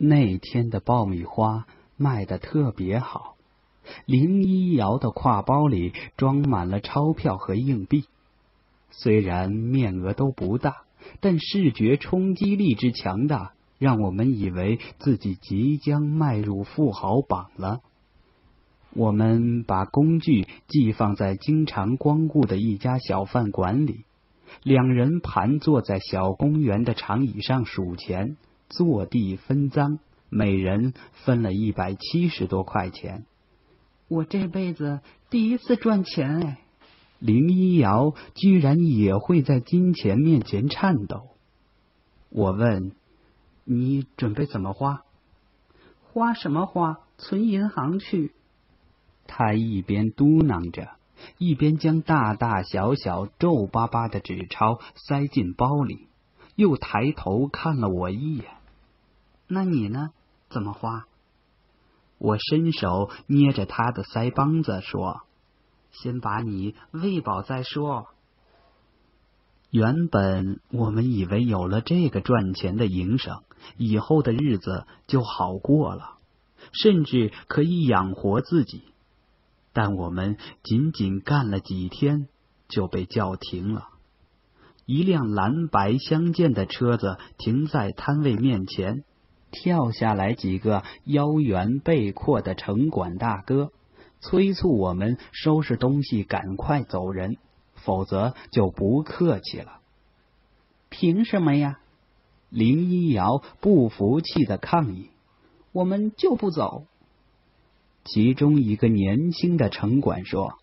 那天的爆米花卖的特别好，林一瑶的挎包里装满了钞票和硬币，虽然面额都不大，但视觉冲击力之强大，让我们以为自己即将迈入富豪榜了。我们把工具寄放在经常光顾的一家小饭馆里，两人盘坐在小公园的长椅上数钱。坐地分赃，每人分了一百七十多块钱。我这辈子第一次赚钱哎！林一瑶居然也会在金钱面前颤抖。我问：“你准备怎么花？”花什么花？存银行去。他一边嘟囔着，一边将大大小小、皱巴巴的纸钞塞进包里，又抬头看了我一眼。那你呢？怎么花？我伸手捏着他的腮帮子说：“先把你喂饱再说。”原本我们以为有了这个赚钱的营生，以后的日子就好过了，甚至可以养活自己。但我们仅仅干了几天，就被叫停了。一辆蓝白相间的车子停在摊位面前。跳下来几个腰圆背阔的城管大哥，催促我们收拾东西，赶快走人，否则就不客气了。凭什么呀？林一瑶不服气的抗议：“我们就不走。”其中一个年轻的城管说：“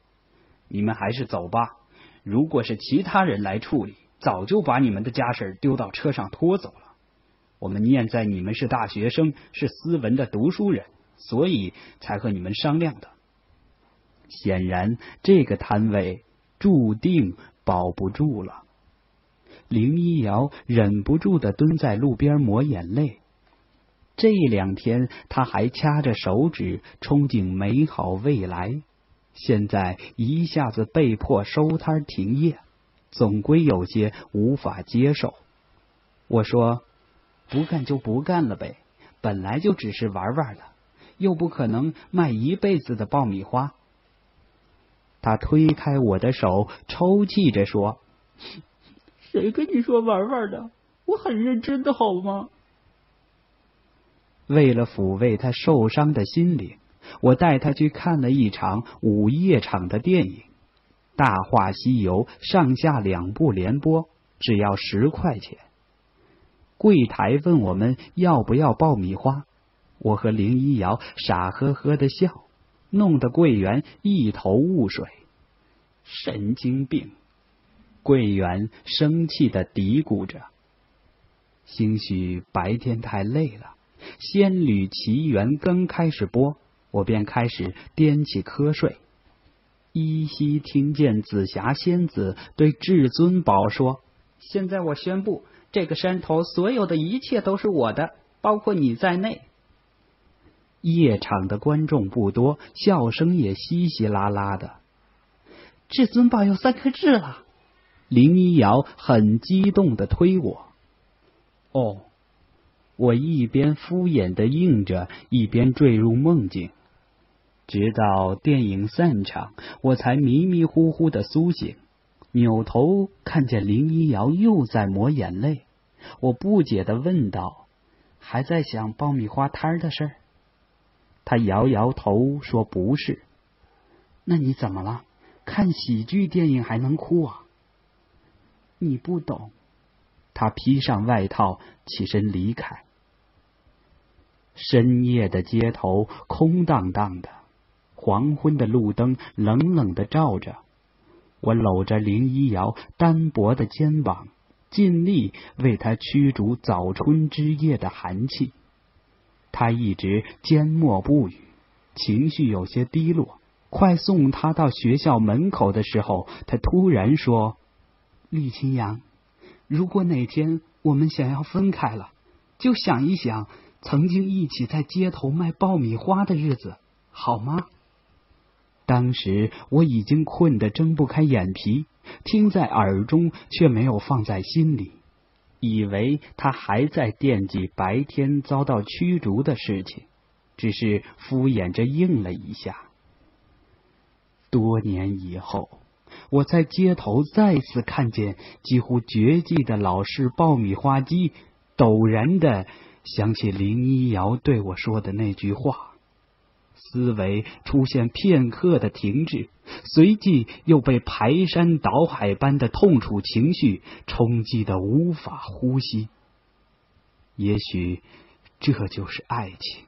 你们还是走吧。如果是其他人来处理，早就把你们的家事丢到车上拖走了。”我们念在你们是大学生，是斯文的读书人，所以才和你们商量的。显然，这个摊位注定保不住了。林一瑶忍不住的蹲在路边抹眼泪。这两天，他还掐着手指憧憬美好未来，现在一下子被迫收摊停业，总归有些无法接受。我说。不干就不干了呗，本来就只是玩玩的，又不可能卖一辈子的爆米花。他推开我的手，抽泣着说：“谁跟你说玩玩的？我很认真的，好吗？”为了抚慰他受伤的心灵，我带他去看了一场午夜场的电影，《大话西游》上下两部连播，只要十块钱。柜台问我们要不要爆米花，我和林一瑶傻呵呵的笑，弄得柜员一头雾水。神经病！柜员生气的嘀咕着。兴许白天太累了，《仙侣奇缘》刚开始播，我便开始颠起瞌睡。依稀听见紫霞仙子对至尊宝说：“现在我宣布。”这个山头所有的一切都是我的，包括你在内。夜场的观众不多，笑声也稀稀拉拉的。至尊宝有三颗痣了，林一瑶很激动的推我。哦，我一边敷衍的应着，一边坠入梦境，直到电影散场，我才迷迷糊糊的苏醒。扭头看见林一瑶又在抹眼泪，我不解的问道：“还在想爆米花摊的事？”他摇摇头说：“不是。”那你怎么了？看喜剧电影还能哭啊？你不懂。他披上外套，起身离开。深夜的街头空荡荡的，黄昏的路灯冷冷的照着。我搂着林一瑶单薄的肩膀，尽力为他驱逐早春之夜的寒气。他一直缄默不语，情绪有些低落。快送他到学校门口的时候，他突然说：“李清扬，如果哪天我们想要分开了，就想一想曾经一起在街头卖爆米花的日子，好吗？”当时我已经困得睁不开眼皮，听在耳中却没有放在心里。以为他还在惦记白天遭到驱逐的事情，只是敷衍着应了一下。多年以后，我在街头再次看见几乎绝迹的老式爆米花机，陡然的想起林一瑶对我说的那句话。思维出现片刻的停滞，随即又被排山倒海般的痛楚情绪冲击的无法呼吸。也许这就是爱情，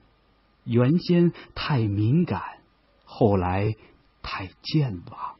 原先太敏感，后来太健忘。